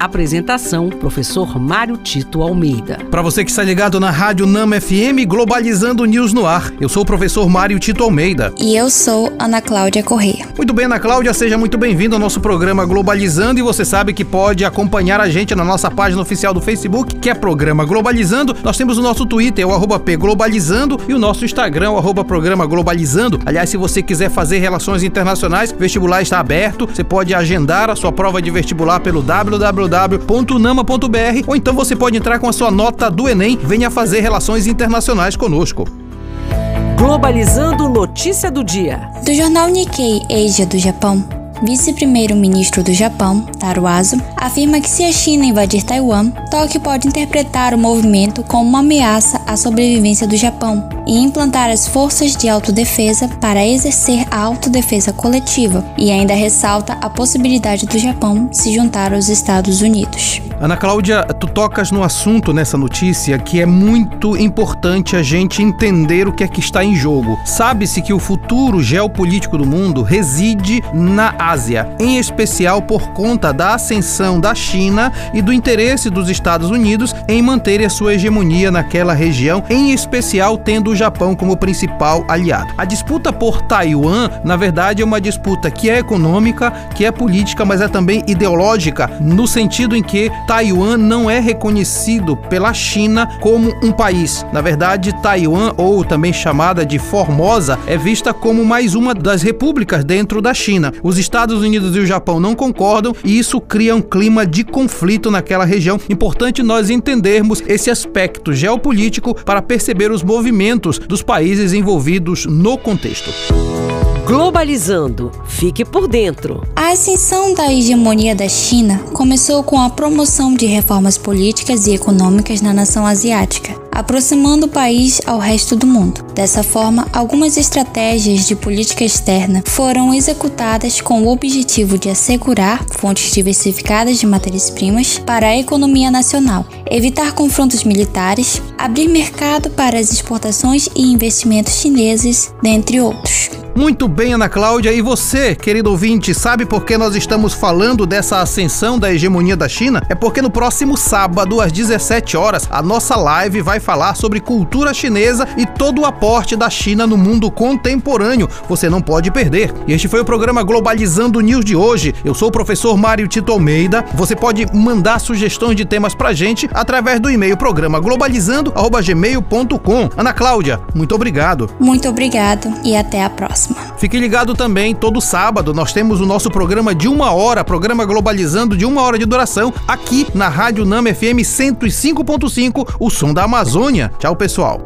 Apresentação: Professor Mário Tito Almeida. Para você que está ligado na Rádio Nama FM, Globalizando News no ar. Eu sou o professor Mário Tito Almeida. E eu sou Ana Cláudia Correia. Muito bem, Ana Cláudia, seja muito bem-vindo ao nosso programa Globalizando. E você sabe que pode acompanhar a gente na nossa página oficial do Facebook, que é Programa Globalizando. Nós temos o nosso Twitter, o arroba P Globalizando, e o nosso Instagram, o arroba Programa Globalizando. Aliás, se você quiser fazer relações internacionais, vestibular está aberto. Você pode agendar a sua prova de vestibular pelo www www.nama.br ou então você pode entrar com a sua nota do Enem. Venha fazer relações internacionais conosco. Globalizando notícia do dia. Do jornal Nikkei Asia do Japão, vice-primeiro-ministro do Japão, Taro Aso, afirma que se a China invadir Taiwan, Tóquio pode interpretar o movimento como uma ameaça à sobrevivência do Japão e implantar as forças de autodefesa para exercer a autodefesa coletiva, e ainda ressalta a possibilidade do Japão se juntar aos Estados Unidos. Ana Cláudia, tu tocas no assunto nessa notícia que é muito importante a gente entender o que é que está em jogo. Sabe-se que o futuro geopolítico do mundo reside na Ásia, em especial por conta da ascensão da China e do interesse dos Estados Unidos em manter a sua hegemonia naquela região, em especial tendo o Japão como principal aliado. A disputa por Taiwan, na verdade, é uma disputa que é econômica, que é política, mas é também ideológica, no sentido em que Taiwan não é reconhecido pela China como um país. Na verdade, Taiwan, ou também chamada de Formosa, é vista como mais uma das repúblicas dentro da China. Os Estados Unidos e o Japão não concordam e isso cria um clima de conflito naquela região. Importante nós entendermos esse aspecto geopolítico para perceber os movimentos dos países envolvidos no contexto. Globalizando. Fique por dentro. A ascensão da hegemonia da China começou com a promoção de reformas políticas e econômicas na nação asiática, aproximando o país ao resto do mundo. Dessa forma, algumas estratégias de política externa foram executadas com o objetivo de assegurar fontes diversificadas de matérias-primas para a economia nacional, evitar confrontos militares, abrir mercado para as exportações e investimentos chineses, dentre outros. Muito bem, Ana Cláudia. E você, querido ouvinte, sabe por que nós estamos falando dessa ascensão da hegemonia da China? É porque no próximo sábado, às 17 horas, a nossa live vai falar sobre cultura chinesa e todo o aporte da China no mundo contemporâneo. Você não pode perder. E este foi o programa Globalizando News de hoje. Eu sou o professor Mário Tito Almeida. Você pode mandar sugestões de temas pra gente através do e-mail programa globalizando@gmail.com. Ana Cláudia, muito obrigado. Muito obrigado e até a próxima próxima. Fique ligado também, todo sábado nós temos o nosso programa de uma hora, programa Globalizando de uma hora de duração, aqui na Rádio Nama FM 105.5, o som da Amazônia. Tchau, pessoal.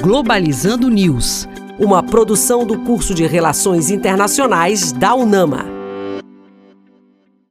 Globalizando News, uma produção do curso de Relações Internacionais da UNAMA.